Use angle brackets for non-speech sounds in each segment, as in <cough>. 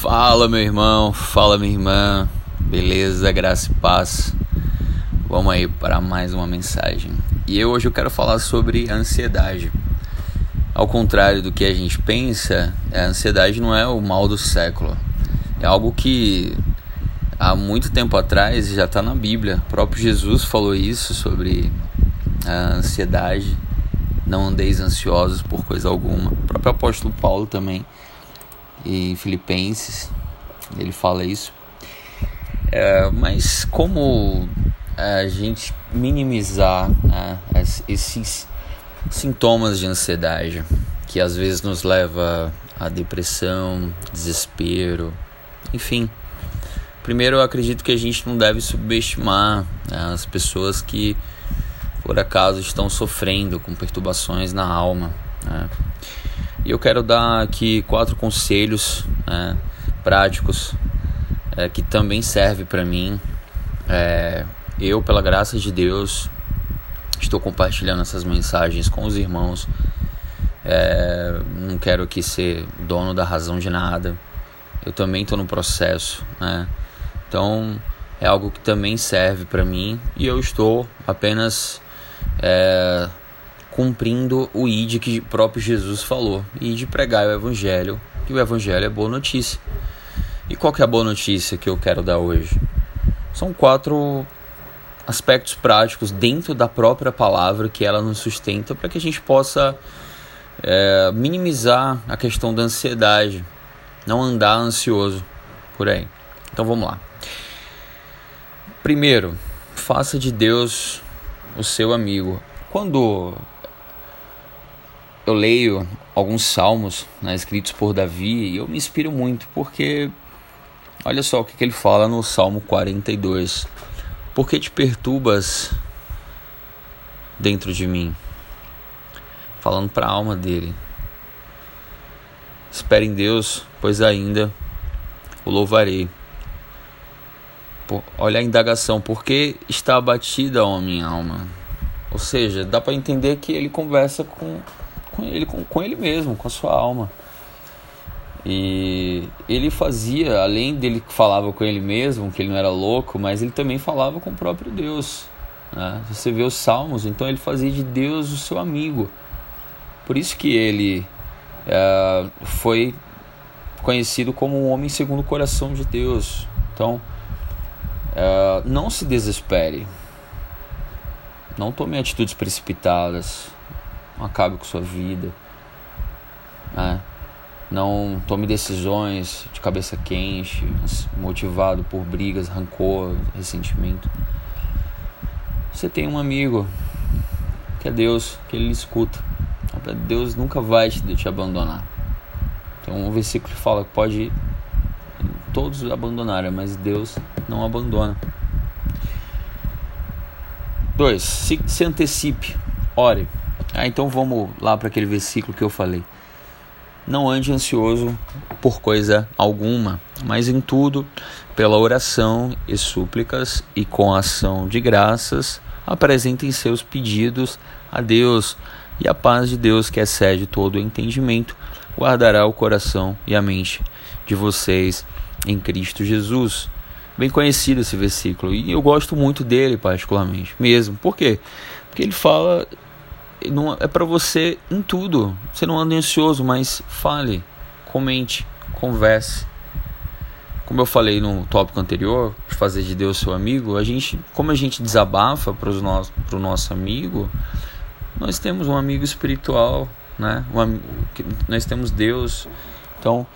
Fala, meu irmão, fala, minha irmã, beleza, graça e paz. Vamos aí para mais uma mensagem. E hoje eu quero falar sobre ansiedade. Ao contrário do que a gente pensa, a ansiedade não é o mal do século. É algo que há muito tempo atrás já está na Bíblia. O próprio Jesus falou isso sobre a ansiedade. Não andeis ansiosos por coisa alguma. O próprio apóstolo Paulo também em Filipenses, ele fala isso. É, mas como a gente minimizar né, esses sintomas de ansiedade que às vezes nos leva a depressão, desespero, enfim. Primeiro, eu acredito que a gente não deve subestimar né, as pessoas que por acaso estão sofrendo com perturbações na alma. Né? E eu quero dar aqui quatro conselhos né, práticos é, que também servem para mim. É, eu, pela graça de Deus, estou compartilhando essas mensagens com os irmãos. É, não quero aqui ser dono da razão de nada. Eu também estou no processo, né? Então é algo que também serve para mim e eu estou apenas é, cumprindo o id que próprio Jesus falou, e de pregar o evangelho, que o evangelho é boa notícia. E qual que é a boa notícia que eu quero dar hoje? São quatro aspectos práticos dentro da própria palavra que ela nos sustenta para que a gente possa é, minimizar a questão da ansiedade, não andar ansioso por aí. Então vamos lá. Primeiro, faça de Deus o seu amigo. Quando eu leio alguns salmos né, escritos por Davi e eu me inspiro muito porque olha só o que, que ele fala no Salmo 42. Por que te perturbas dentro de mim? Falando para a alma dele. Espere em Deus, pois ainda o louvarei. olha a indagação, por que está abatida a minha alma? Ou seja, dá para entender que ele conversa com com ele, com, com ele mesmo, com a sua alma. E ele fazia, além dele que falava com ele mesmo, que ele não era louco, mas ele também falava com o próprio Deus. Né? Você vê os salmos, então ele fazia de Deus o seu amigo. Por isso que ele é, foi conhecido como um homem segundo o coração de Deus. Então, é, não se desespere. Não tome atitudes precipitadas não acabe com sua vida. Né? Não tome decisões de cabeça quente, motivado por brigas, rancor, ressentimento. Você tem um amigo que é Deus, que Ele escuta. Deus nunca vai te, te abandonar. Tem um versículo que fala que pode todos abandonarem, mas Deus não abandona. Dois, se, se antecipe, ore. Ah, então vamos lá para aquele versículo que eu falei. Não ande ansioso por coisa alguma, mas em tudo, pela oração e súplicas e com ação de graças, apresentem seus pedidos a Deus, e a paz de Deus, que excede todo o entendimento, guardará o coração e a mente de vocês em Cristo Jesus. Bem conhecido esse versículo, e eu gosto muito dele particularmente, mesmo. Por quê? Porque ele fala não é para você em tudo. Você não anda ansioso, mas fale, comente, converse. Como eu falei no tópico anterior, fazer de Deus seu amigo, a gente, como a gente desabafa para o nosso, nosso amigo, nós temos um amigo espiritual, né? Um, nós temos Deus. Então,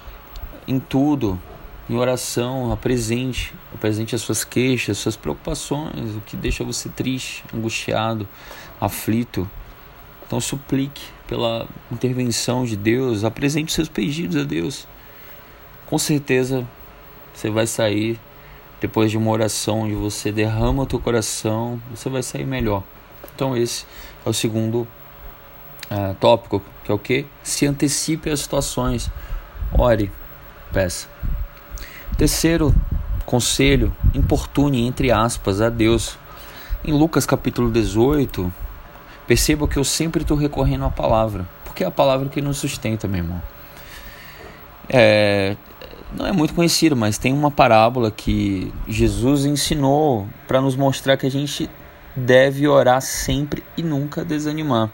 em tudo, em oração, apresente, apresente as suas queixas, as suas preocupações, o que deixa você triste, angustiado, aflito. Então suplique pela intervenção de Deus, apresente seus pedidos a Deus. Com certeza você vai sair depois de uma oração onde você derrama o teu coração, você vai sair melhor. Então esse é o segundo uh, tópico, que é o que? Se antecipe às situações. Ore, peça. Terceiro conselho, importune entre aspas a Deus. Em Lucas capítulo 18, Perceba que eu sempre estou recorrendo à palavra, porque é a palavra que nos sustenta, meu irmão. É, não é muito conhecido, mas tem uma parábola que Jesus ensinou para nos mostrar que a gente deve orar sempre e nunca desanimar.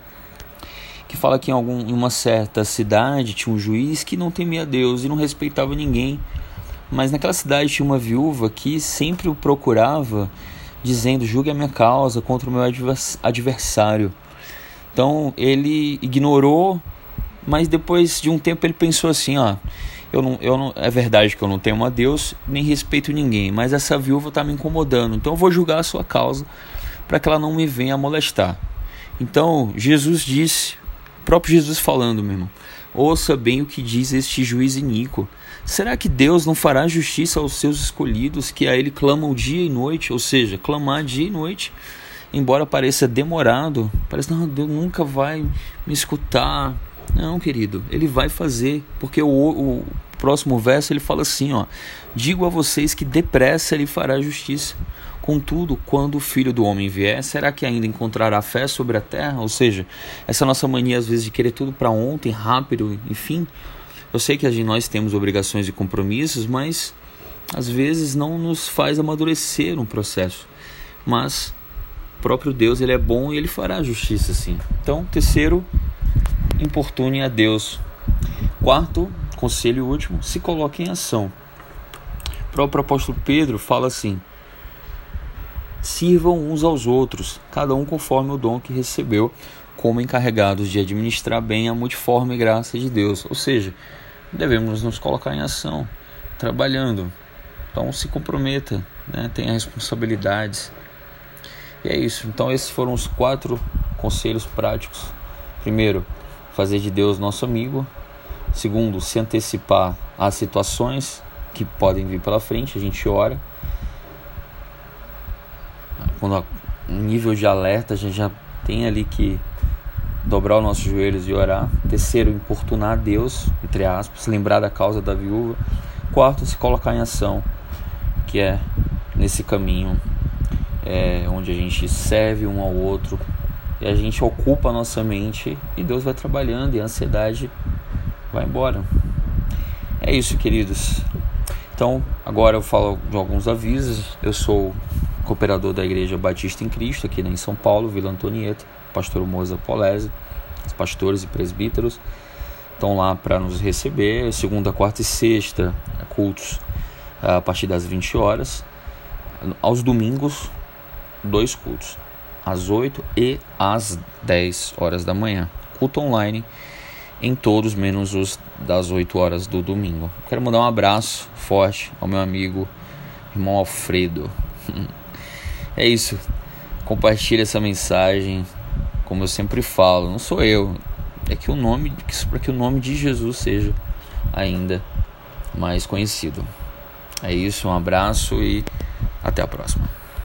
Que fala que em, algum, em uma certa cidade tinha um juiz que não temia Deus e não respeitava ninguém. Mas naquela cidade tinha uma viúva que sempre o procurava, dizendo: julgue a minha causa contra o meu adversário. Então ele ignorou, mas depois de um tempo ele pensou assim: ó, eu não, eu não, é verdade que eu não tenho a Deus, nem respeito ninguém, mas essa viúva está me incomodando, então eu vou julgar a sua causa para que ela não me venha molestar. Então Jesus disse, próprio Jesus falando, meu irmão, ouça bem o que diz este juiz iníquo. Será que Deus não fará justiça aos seus escolhidos que a Ele clamam dia e noite? Ou seja, clamar dia e noite, embora pareça demorado, parece não, Deus nunca vai me escutar, não, querido, ele vai fazer, porque o, o próximo verso ele fala assim, ó: Digo a vocês que depressa ele fará justiça. Contudo, quando o filho do homem vier, será que ainda encontrará fé sobre a terra? Ou seja, essa nossa mania às vezes de querer tudo para ontem, rápido, enfim. Eu sei que nós temos obrigações e compromissos, mas às vezes não nos faz amadurecer um processo. Mas o próprio Deus ele é bom e ele fará justiça sim. Então, terceiro, importune a Deus. Quarto, conselho último, se coloque em ação. O próprio apóstolo Pedro fala assim: sirvam uns aos outros, cada um conforme o dom que recebeu, como encarregados de administrar bem a multiforme graça de Deus. Ou seja, devemos nos colocar em ação, trabalhando. Então se comprometa, né? tenha responsabilidades. E é isso. Então esses foram os quatro conselhos práticos. Primeiro, fazer de Deus nosso amigo. Segundo, se antecipar às situações que podem vir pela frente, a gente ora. Quando nível de alerta, a gente já tem ali que dobrar os nossos joelhos e orar. Terceiro, importunar a Deus, entre aspas, lembrar da causa da viúva. Quarto, se colocar em ação, que é nesse caminho é, onde a gente serve um ao outro, e a gente ocupa a nossa mente e Deus vai trabalhando e a ansiedade vai embora. É isso, queridos. Então, agora eu falo de alguns avisos. Eu sou cooperador da Igreja Batista em Cristo, aqui em São Paulo, Vila Antonieta, pastor Moza Polese, os pastores e presbíteros estão lá para nos receber, segunda, quarta e sexta, cultos a partir das 20 horas. Aos domingos, dois cultos às 8 e às 10 horas da manhã. Culto online em todos, menos os das 8 horas do domingo. Quero mandar um abraço forte ao meu amigo, irmão Alfredo. <laughs> é isso. Compartilhe essa mensagem. Como eu sempre falo, não sou eu. É que o nome, para que o nome de Jesus seja ainda mais conhecido. É isso, um abraço e até a próxima.